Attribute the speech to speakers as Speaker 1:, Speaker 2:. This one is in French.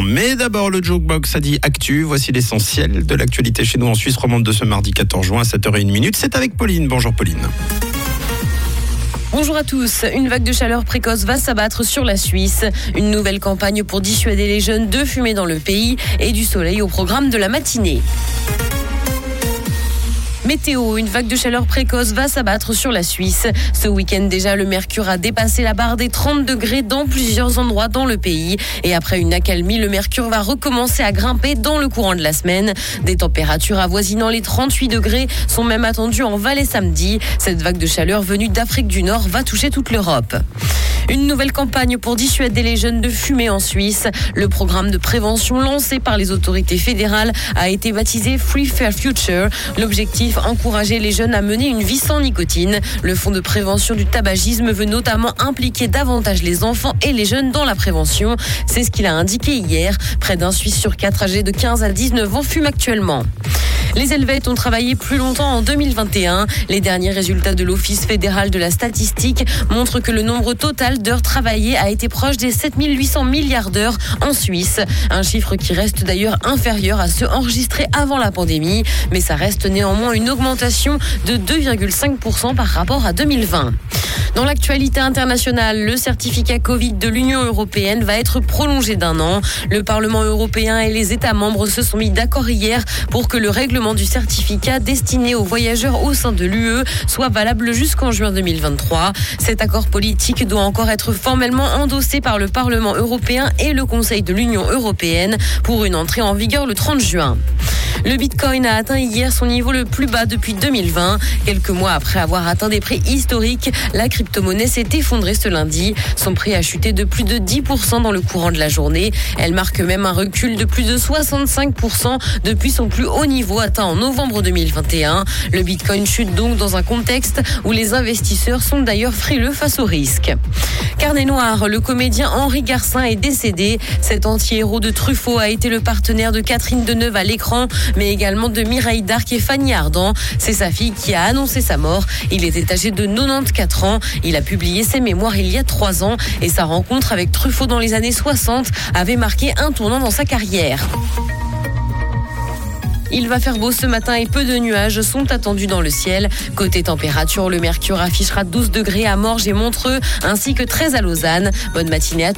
Speaker 1: Mais d'abord, le Jokebox a dit Actu. Voici l'essentiel de l'actualité chez nous en Suisse romande de ce mardi 14 juin à 7h01. C'est avec Pauline. Bonjour Pauline.
Speaker 2: Bonjour à tous. Une vague de chaleur précoce va s'abattre sur la Suisse. Une nouvelle campagne pour dissuader les jeunes de fumer dans le pays et du soleil au programme de la matinée. Météo, une vague de chaleur précoce va s'abattre sur la Suisse. Ce week-end déjà, le mercure a dépassé la barre des 30 degrés dans plusieurs endroits dans le pays. Et après une accalmie, le mercure va recommencer à grimper dans le courant de la semaine. Des températures avoisinant les 38 degrés sont même attendues en Valais samedi. Cette vague de chaleur venue d'Afrique du Nord va toucher toute l'Europe. Une nouvelle campagne pour dissuader les jeunes de fumer en Suisse. Le programme de prévention lancé par les autorités fédérales a été baptisé Free Fair Future. L'objectif, encourager les jeunes à mener une vie sans nicotine. Le Fonds de prévention du tabagisme veut notamment impliquer davantage les enfants et les jeunes dans la prévention. C'est ce qu'il a indiqué hier. Près d'un Suisse sur quatre âgés de 15 à 19 ans fument actuellement. Les Helvètes ont travaillé plus longtemps en 2021. Les derniers résultats de l'Office fédéral de la statistique montrent que le nombre total d'heures travaillées a été proche des 7800 milliards d'heures en Suisse. Un chiffre qui reste d'ailleurs inférieur à ceux enregistrés avant la pandémie. Mais ça reste néanmoins une augmentation de 2,5% par rapport à 2020. Dans l'actualité internationale, le certificat Covid de l'Union européenne va être prolongé d'un an. Le Parlement européen et les États membres se sont mis d'accord hier pour que le règlement du certificat destiné aux voyageurs au sein de l'UE soit valable jusqu'en juin 2023. Cet accord politique doit encore être formellement endossé par le Parlement européen et le Conseil de l'Union européenne pour une entrée en vigueur le 30 juin. Le Bitcoin a atteint hier son niveau le plus bas depuis 2020. Quelques mois après avoir atteint des prix historiques, la crypto-monnaie s'est effondrée ce lundi. Son prix a chuté de plus de 10% dans le courant de la journée. Elle marque même un recul de plus de 65% depuis son plus haut niveau atteint en novembre 2021. Le Bitcoin chute donc dans un contexte où les investisseurs sont d'ailleurs frileux face au risque. Carnet noir, le comédien Henri Garcin est décédé. Cet anti-héros de Truffaut a été le partenaire de Catherine Deneuve à l'écran mais également de Mireille Darc et Fanny Ardant. C'est sa fille qui a annoncé sa mort. Il était âgé de 94 ans. Il a publié ses mémoires il y a trois ans et sa rencontre avec Truffaut dans les années 60 avait marqué un tournant dans sa carrière. Il va faire beau ce matin et peu de nuages sont attendus dans le ciel. Côté température, le mercure affichera 12 degrés à Morges et Montreux, ainsi que 13 à Lausanne. Bonne matinée à tous.